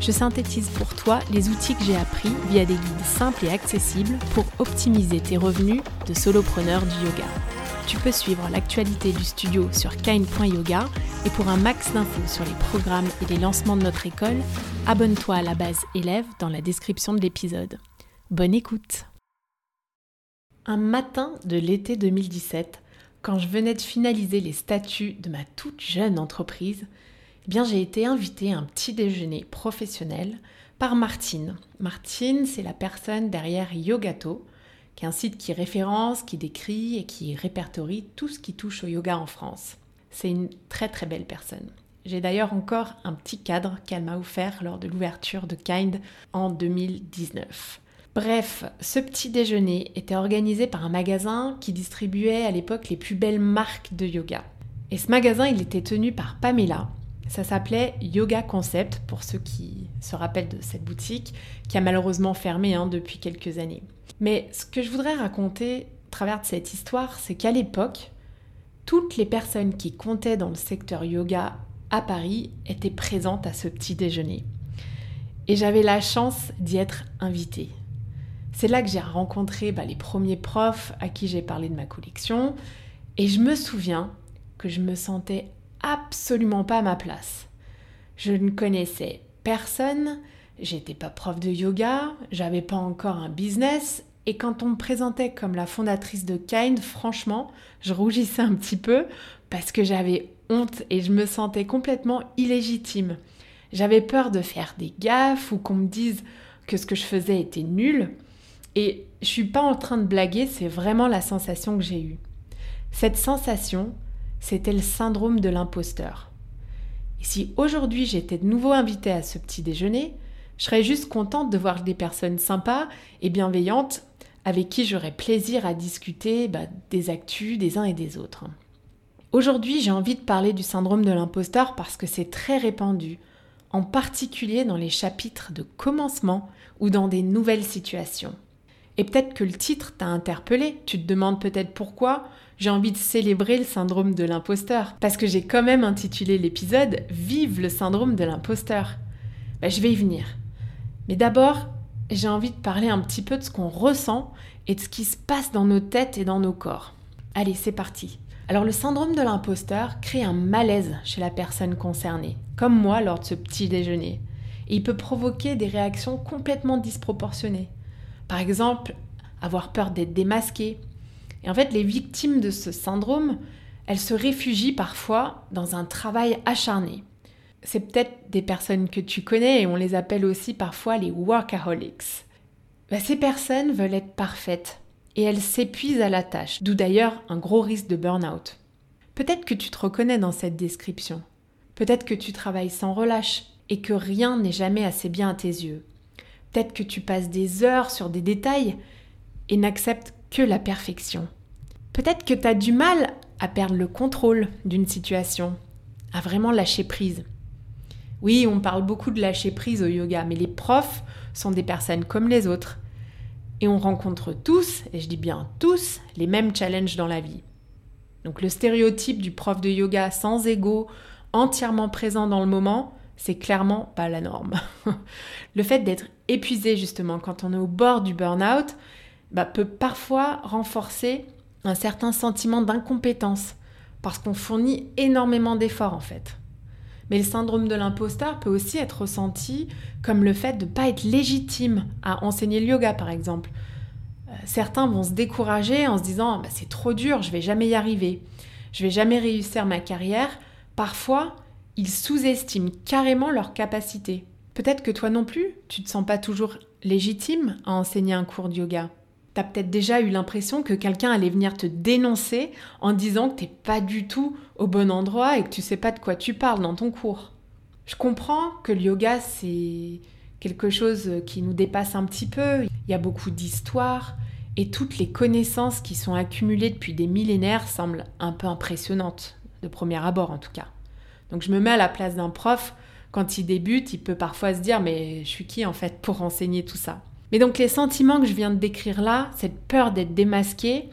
je synthétise pour toi les outils que j'ai appris via des guides simples et accessibles pour optimiser tes revenus de solopreneur du yoga. Tu peux suivre l'actualité du studio sur kind.yoga et pour un max d'infos sur les programmes et les lancements de notre école, abonne-toi à la base élève dans la description de l'épisode. Bonne écoute Un matin de l'été 2017, quand je venais de finaliser les statuts de ma toute jeune entreprise, eh bien j'ai été invitée à un petit déjeuner professionnel par Martine. Martine, c'est la personne derrière Yogato, qui est un site qui référence, qui décrit et qui répertorie tout ce qui touche au yoga en France. C'est une très très belle personne. J'ai d'ailleurs encore un petit cadre qu'elle m'a offert lors de l'ouverture de Kind en 2019. Bref, ce petit déjeuner était organisé par un magasin qui distribuait à l'époque les plus belles marques de yoga. Et ce magasin, il était tenu par Pamela, ça s'appelait Yoga Concept, pour ceux qui se rappellent de cette boutique, qui a malheureusement fermé hein, depuis quelques années. Mais ce que je voudrais raconter à travers de cette histoire, c'est qu'à l'époque, toutes les personnes qui comptaient dans le secteur yoga à Paris étaient présentes à ce petit déjeuner. Et j'avais la chance d'y être invitée. C'est là que j'ai rencontré bah, les premiers profs à qui j'ai parlé de ma collection. Et je me souviens que je me sentais absolument pas ma place. Je ne connaissais personne, j'étais pas prof de yoga, j'avais pas encore un business, et quand on me présentait comme la fondatrice de Kind, franchement, je rougissais un petit peu parce que j'avais honte et je me sentais complètement illégitime. J'avais peur de faire des gaffes ou qu'on me dise que ce que je faisais était nul. Et je suis pas en train de blaguer, c'est vraiment la sensation que j'ai eue. Cette sensation, c'était le syndrome de l'imposteur. Et si aujourd'hui j'étais de nouveau invitée à ce petit déjeuner, je serais juste contente de voir des personnes sympas et bienveillantes avec qui j'aurais plaisir à discuter bah, des actus des uns et des autres. Aujourd'hui, j'ai envie de parler du syndrome de l'imposteur parce que c'est très répandu, en particulier dans les chapitres de commencement ou dans des nouvelles situations. Et peut-être que le titre t'a interpellé, tu te demandes peut-être pourquoi j'ai envie de célébrer le syndrome de l'imposteur, parce que j'ai quand même intitulé l'épisode Vive le syndrome de l'imposteur. Ben, je vais y venir. Mais d'abord, j'ai envie de parler un petit peu de ce qu'on ressent et de ce qui se passe dans nos têtes et dans nos corps. Allez, c'est parti. Alors le syndrome de l'imposteur crée un malaise chez la personne concernée, comme moi lors de ce petit déjeuner. Et il peut provoquer des réactions complètement disproportionnées. Par exemple, avoir peur d'être démasqué. Et en fait, les victimes de ce syndrome, elles se réfugient parfois dans un travail acharné. C'est peut-être des personnes que tu connais et on les appelle aussi parfois les workaholics. Bah, ces personnes veulent être parfaites et elles s'épuisent à la tâche, d'où d'ailleurs un gros risque de burn-out. Peut-être que tu te reconnais dans cette description. Peut-être que tu travailles sans relâche et que rien n'est jamais assez bien à tes yeux. Peut-être que tu passes des heures sur des détails et n'acceptes que la perfection. Peut-être que tu as du mal à perdre le contrôle d'une situation, à vraiment lâcher prise. Oui, on parle beaucoup de lâcher prise au yoga, mais les profs sont des personnes comme les autres. Et on rencontre tous, et je dis bien tous, les mêmes challenges dans la vie. Donc le stéréotype du prof de yoga sans ego, entièrement présent dans le moment, c'est clairement pas la norme. le fait d'être épuisé justement quand on est au bord du burn-out bah, peut parfois renforcer un certain sentiment d'incompétence parce qu'on fournit énormément d'efforts en fait. Mais le syndrome de l'imposteur peut aussi être ressenti comme le fait de ne pas être légitime à enseigner le yoga par exemple. Euh, certains vont se décourager en se disant bah, c'est trop dur, je vais jamais y arriver, je vais jamais réussir ma carrière. Parfois, ils sous-estiment carrément leur capacité. Peut-être que toi non plus, tu te sens pas toujours légitime à enseigner un cours de yoga? Tu as peut-être déjà eu l'impression que quelqu'un allait venir te dénoncer en disant que t'es pas du tout au bon endroit et que tu sais pas de quoi tu parles dans ton cours. Je comprends que le yoga c'est quelque chose qui nous dépasse un petit peu. Il y a beaucoup d'histoires et toutes les connaissances qui sont accumulées depuis des millénaires semblent un peu impressionnantes, de premier abord en tout cas. Donc je me mets à la place d'un prof, quand il débute, il peut parfois se dire mais je suis qui en fait pour enseigner tout ça? Mais donc les sentiments que je viens de décrire là, cette peur d'être démasqué,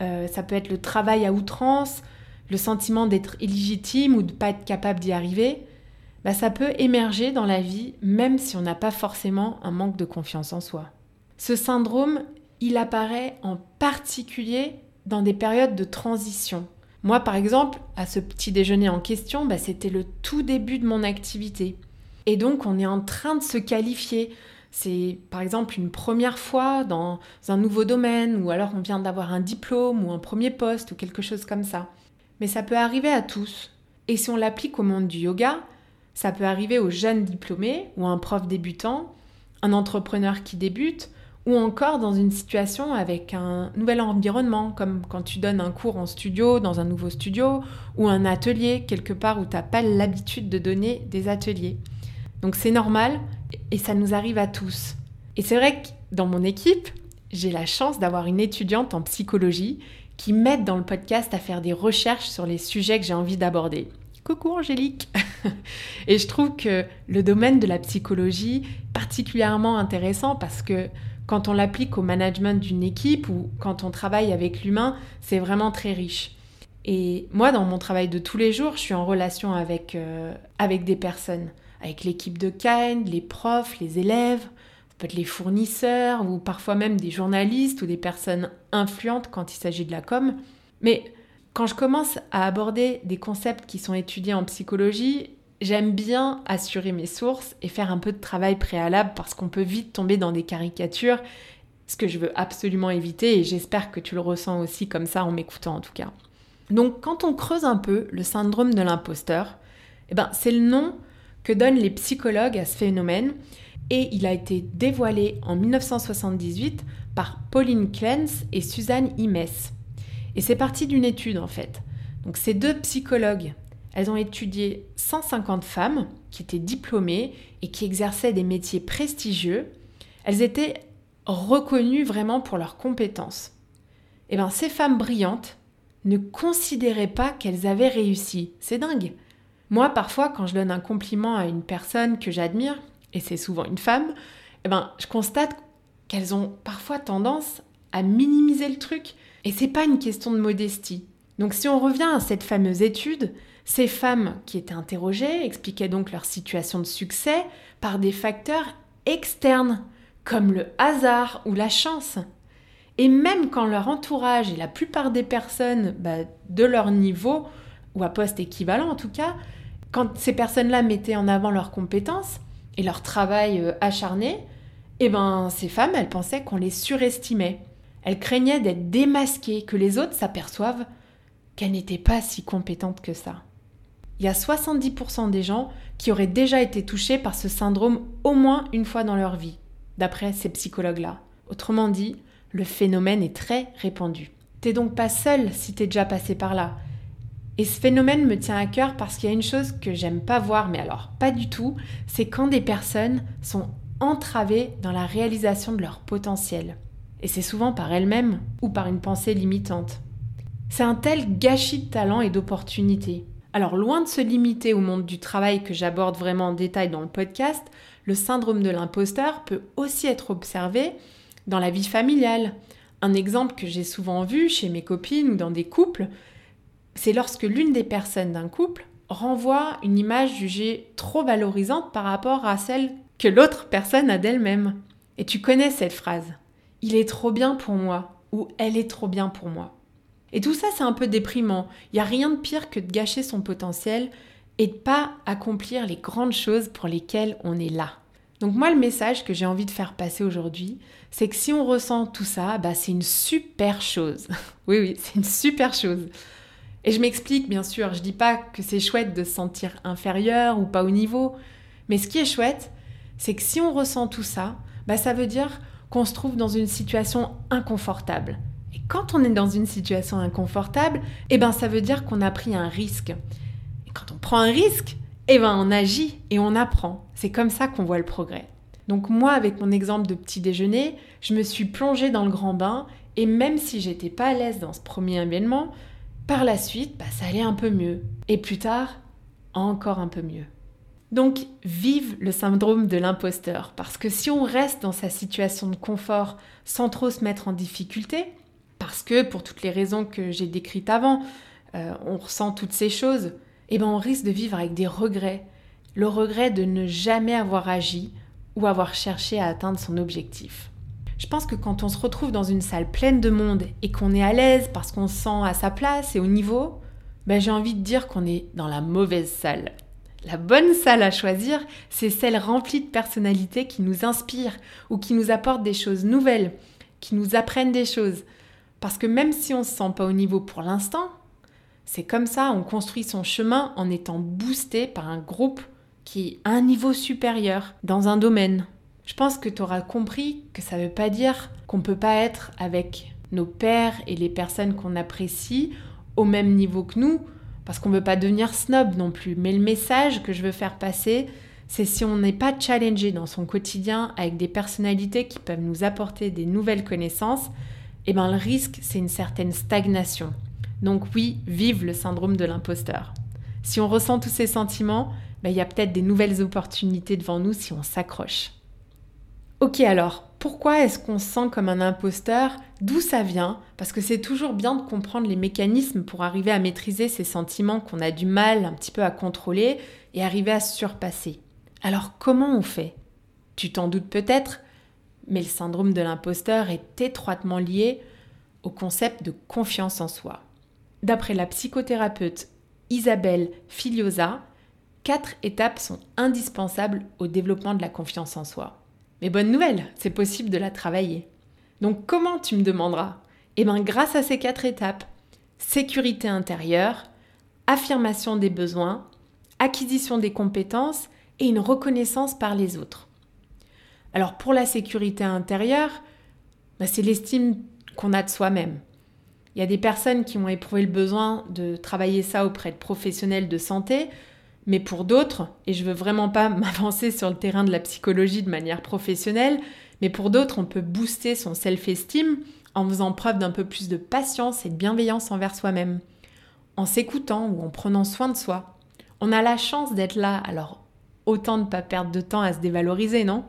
euh, ça peut être le travail à outrance, le sentiment d'être illégitime ou de ne pas être capable d'y arriver, bah, ça peut émerger dans la vie même si on n'a pas forcément un manque de confiance en soi. Ce syndrome, il apparaît en particulier dans des périodes de transition. Moi, par exemple, à ce petit déjeuner en question, bah, c'était le tout début de mon activité. Et donc, on est en train de se qualifier. C'est par exemple une première fois dans un nouveau domaine, ou alors on vient d'avoir un diplôme ou un premier poste ou quelque chose comme ça. Mais ça peut arriver à tous. Et si on l'applique au monde du yoga, ça peut arriver aux jeunes diplômés ou à un prof débutant, un entrepreneur qui débute, ou encore dans une situation avec un nouvel environnement, comme quand tu donnes un cours en studio, dans un nouveau studio, ou un atelier quelque part où tu n'as pas l'habitude de donner des ateliers. Donc c'est normal et ça nous arrive à tous. Et c'est vrai que dans mon équipe, j'ai la chance d'avoir une étudiante en psychologie qui m'aide dans le podcast à faire des recherches sur les sujets que j'ai envie d'aborder. Coucou Angélique Et je trouve que le domaine de la psychologie particulièrement intéressant parce que quand on l'applique au management d'une équipe ou quand on travaille avec l'humain, c'est vraiment très riche. Et moi, dans mon travail de tous les jours, je suis en relation avec, euh, avec des personnes, avec l'équipe de Kind, les profs, les élèves, peut-être les fournisseurs ou parfois même des journalistes ou des personnes influentes quand il s'agit de la com. Mais quand je commence à aborder des concepts qui sont étudiés en psychologie, J'aime bien assurer mes sources et faire un peu de travail préalable parce qu'on peut vite tomber dans des caricatures, ce que je veux absolument éviter et j'espère que tu le ressens aussi comme ça en m'écoutant en tout cas. Donc quand on creuse un peu le syndrome de l'imposteur, eh ben, c'est le nom que donnent les psychologues à ce phénomène et il a été dévoilé en 1978 par Pauline Clance et Suzanne Imes. Et c'est parti d'une étude en fait. Donc ces deux psychologues elles ont étudié 150 femmes qui étaient diplômées et qui exerçaient des métiers prestigieux. Elles étaient reconnues vraiment pour leurs compétences. Et eh bien, ces femmes brillantes ne considéraient pas qu'elles avaient réussi. C'est dingue. Moi, parfois, quand je donne un compliment à une personne que j'admire, et c'est souvent une femme, eh ben, je constate qu'elles ont parfois tendance à minimiser le truc. Et c'est pas une question de modestie. Donc, si on revient à cette fameuse étude, ces femmes qui étaient interrogées expliquaient donc leur situation de succès par des facteurs externes, comme le hasard ou la chance. Et même quand leur entourage et la plupart des personnes bah, de leur niveau, ou à poste équivalent en tout cas, quand ces personnes-là mettaient en avant leurs compétences et leur travail euh, acharné, eh ben ces femmes, elles pensaient qu'on les surestimait. Elles craignaient d'être démasquées, que les autres s'aperçoivent qu'elles n'étaient pas si compétentes que ça il y a 70% des gens qui auraient déjà été touchés par ce syndrome au moins une fois dans leur vie, d'après ces psychologues-là. Autrement dit, le phénomène est très répandu. T'es donc pas seul si t'es déjà passé par là. Et ce phénomène me tient à cœur parce qu'il y a une chose que j'aime pas voir, mais alors pas du tout, c'est quand des personnes sont entravées dans la réalisation de leur potentiel. Et c'est souvent par elles-mêmes ou par une pensée limitante. C'est un tel gâchis de talent et d'opportunités. Alors loin de se limiter au monde du travail que j'aborde vraiment en détail dans le podcast, le syndrome de l'imposteur peut aussi être observé dans la vie familiale. Un exemple que j'ai souvent vu chez mes copines ou dans des couples, c'est lorsque l'une des personnes d'un couple renvoie une image jugée trop valorisante par rapport à celle que l'autre personne a d'elle-même. Et tu connais cette phrase. Il est trop bien pour moi ou elle est trop bien pour moi. Et tout ça, c'est un peu déprimant. Il n'y a rien de pire que de gâcher son potentiel et de pas accomplir les grandes choses pour lesquelles on est là. Donc moi, le message que j'ai envie de faire passer aujourd'hui, c'est que si on ressent tout ça, bah, c'est une super chose. oui, oui, c'est une super chose. Et je m'explique, bien sûr, je dis pas que c'est chouette de se sentir inférieur ou pas au niveau, mais ce qui est chouette, c'est que si on ressent tout ça, bah, ça veut dire qu'on se trouve dans une situation inconfortable quand on est dans une situation inconfortable, eh ben ça veut dire qu'on a pris un risque. Et quand on prend un risque, eh ben on agit et on apprend. C'est comme ça qu'on voit le progrès. Donc moi, avec mon exemple de petit déjeuner, je me suis plongée dans le grand bain et même si j'étais pas à l'aise dans ce premier événement, par la suite, bah, ça allait un peu mieux. Et plus tard, encore un peu mieux. Donc, vive le syndrome de l'imposteur, parce que si on reste dans sa situation de confort sans trop se mettre en difficulté, parce que pour toutes les raisons que j'ai décrites avant, euh, on ressent toutes ces choses, eh ben on risque de vivre avec des regrets. Le regret de ne jamais avoir agi ou avoir cherché à atteindre son objectif. Je pense que quand on se retrouve dans une salle pleine de monde et qu'on est à l'aise parce qu'on se sent à sa place et au niveau, ben j'ai envie de dire qu'on est dans la mauvaise salle. La bonne salle à choisir, c'est celle remplie de personnalités qui nous inspirent ou qui nous apportent des choses nouvelles, qui nous apprennent des choses. Parce que même si on ne se sent pas au niveau pour l'instant, c'est comme ça, on construit son chemin en étant boosté par un groupe qui a un niveau supérieur dans un domaine. Je pense que tu auras compris que ça ne veut pas dire qu'on ne peut pas être avec nos pères et les personnes qu'on apprécie au même niveau que nous, parce qu'on ne veut pas devenir snob non plus. Mais le message que je veux faire passer, c'est si on n'est pas challengé dans son quotidien avec des personnalités qui peuvent nous apporter des nouvelles connaissances, eh ben le risque, c'est une certaine stagnation. Donc oui, vive le syndrome de l'imposteur. Si on ressent tous ces sentiments, ben, il y a peut-être des nouvelles opportunités devant nous si on s'accroche. Ok alors, pourquoi est-ce qu'on se sent comme un imposteur? D'où ça vient? Parce que c'est toujours bien de comprendre les mécanismes pour arriver à maîtriser ces sentiments qu'on a du mal un petit peu à contrôler et arriver à se surpasser. Alors comment on fait? Tu t'en doutes peut-être, mais le syndrome de l'imposteur est étroitement lié au concept de confiance en soi. D'après la psychothérapeute Isabelle Filiosa, quatre étapes sont indispensables au développement de la confiance en soi. Mais bonne nouvelle, c'est possible de la travailler. Donc comment tu me demanderas? Eh bien grâce à ces quatre étapes, sécurité intérieure, affirmation des besoins, acquisition des compétences et une reconnaissance par les autres. Alors pour la sécurité intérieure, bah, c'est l'estime qu'on a de soi-même. Il y a des personnes qui ont éprouvé le besoin de travailler ça auprès de professionnels de santé mais pour d'autres, et je veux vraiment pas m'avancer sur le terrain de la psychologie de manière professionnelle, mais pour d'autres, on peut booster son self-esteem en faisant preuve d'un peu plus de patience et de bienveillance envers soi-même, en s'écoutant ou en prenant soin de soi. On a la chance d'être là, alors autant ne pas perdre de temps à se dévaloriser, non?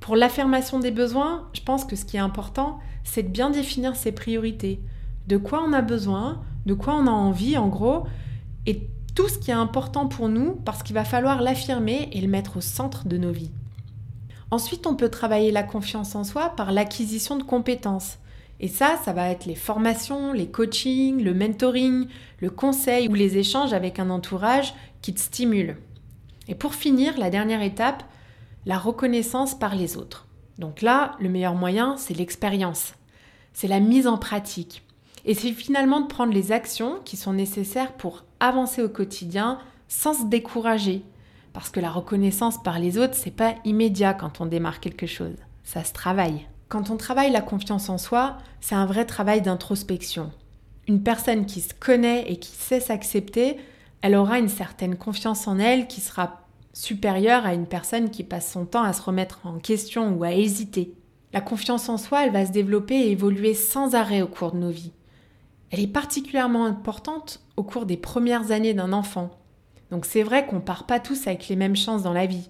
Pour l'affirmation des besoins, je pense que ce qui est important, c'est de bien définir ses priorités. De quoi on a besoin, de quoi on a envie en gros, et tout ce qui est important pour nous parce qu'il va falloir l'affirmer et le mettre au centre de nos vies. Ensuite, on peut travailler la confiance en soi par l'acquisition de compétences. Et ça, ça va être les formations, les coachings, le mentoring, le conseil ou les échanges avec un entourage qui te stimule. Et pour finir, la dernière étape, la reconnaissance par les autres. Donc là, le meilleur moyen, c'est l'expérience. C'est la mise en pratique. Et c'est finalement de prendre les actions qui sont nécessaires pour avancer au quotidien sans se décourager. Parce que la reconnaissance par les autres, c'est pas immédiat quand on démarre quelque chose. Ça se travaille. Quand on travaille la confiance en soi, c'est un vrai travail d'introspection. Une personne qui se connaît et qui sait s'accepter, elle aura une certaine confiance en elle qui sera supérieure à une personne qui passe son temps à se remettre en question ou à hésiter. La confiance en soi, elle va se développer et évoluer sans arrêt au cours de nos vies elle est particulièrement importante au cours des premières années d'un enfant. Donc c'est vrai qu'on part pas tous avec les mêmes chances dans la vie.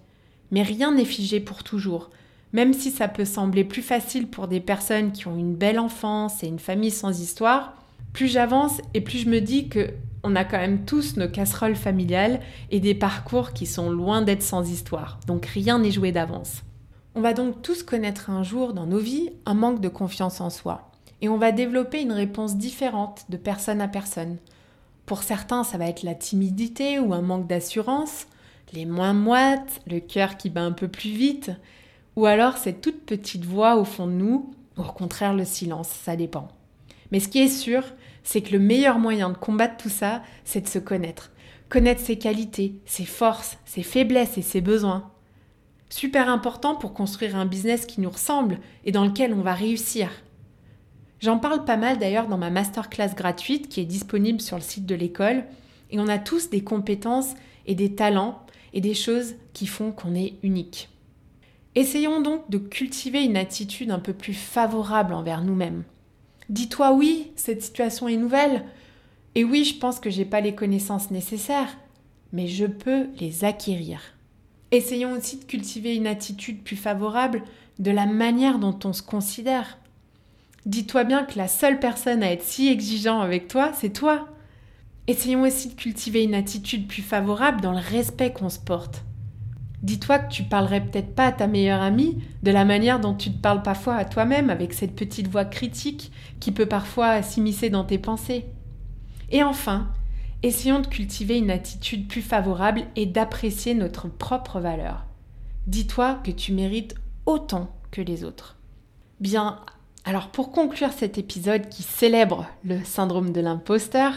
Mais rien n'est figé pour toujours. Même si ça peut sembler plus facile pour des personnes qui ont une belle enfance et une famille sans histoire, plus j'avance et plus je me dis que on a quand même tous nos casseroles familiales et des parcours qui sont loin d'être sans histoire. Donc rien n'est joué d'avance. On va donc tous connaître un jour dans nos vies un manque de confiance en soi et on va développer une réponse différente de personne à personne. Pour certains, ça va être la timidité ou un manque d'assurance, les moins moites, le cœur qui bat un peu plus vite, ou alors cette toute petite voix au fond de nous, ou au contraire le silence, ça dépend. Mais ce qui est sûr, c'est que le meilleur moyen de combattre tout ça, c'est de se connaître. Connaître ses qualités, ses forces, ses faiblesses et ses besoins. Super important pour construire un business qui nous ressemble et dans lequel on va réussir. J'en parle pas mal d'ailleurs dans ma masterclass gratuite qui est disponible sur le site de l'école. Et on a tous des compétences et des talents et des choses qui font qu'on est unique. Essayons donc de cultiver une attitude un peu plus favorable envers nous-mêmes. Dis-toi oui, cette situation est nouvelle. Et oui, je pense que j'ai pas les connaissances nécessaires, mais je peux les acquérir. Essayons aussi de cultiver une attitude plus favorable de la manière dont on se considère. Dis-toi bien que la seule personne à être si exigeant avec toi, c'est toi. Essayons aussi de cultiver une attitude plus favorable dans le respect qu'on se porte. Dis-toi que tu parlerais peut-être pas à ta meilleure amie de la manière dont tu te parles parfois à toi-même avec cette petite voix critique qui peut parfois s'immiscer dans tes pensées. Et enfin, essayons de cultiver une attitude plus favorable et d'apprécier notre propre valeur. Dis-toi que tu mérites autant que les autres. Bien, alors pour conclure cet épisode qui célèbre le syndrome de l'imposteur,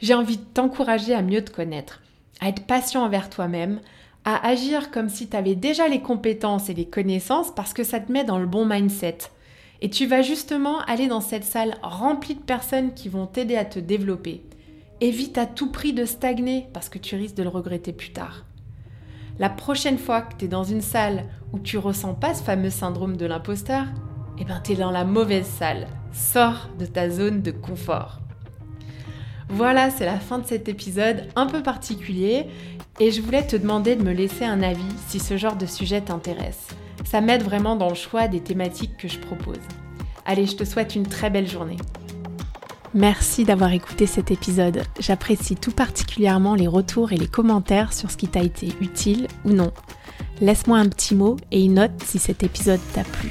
j'ai envie de t'encourager à mieux te connaître, à être patient envers toi-même, à agir comme si tu avais déjà les compétences et les connaissances parce que ça te met dans le bon mindset. Et tu vas justement aller dans cette salle remplie de personnes qui vont t'aider à te développer. Évite à tout prix de stagner parce que tu risques de le regretter plus tard. La prochaine fois que tu es dans une salle où tu ressens pas ce fameux syndrome de l'imposteur, eh ben tu es dans la mauvaise salle. Sors de ta zone de confort. Voilà, c'est la fin de cet épisode un peu particulier et je voulais te demander de me laisser un avis si ce genre de sujet t'intéresse. Ça m'aide vraiment dans le choix des thématiques que je propose. Allez, je te souhaite une très belle journée. Merci d'avoir écouté cet épisode. J'apprécie tout particulièrement les retours et les commentaires sur ce qui t'a été utile ou non. Laisse-moi un petit mot et une note si cet épisode t'a plu.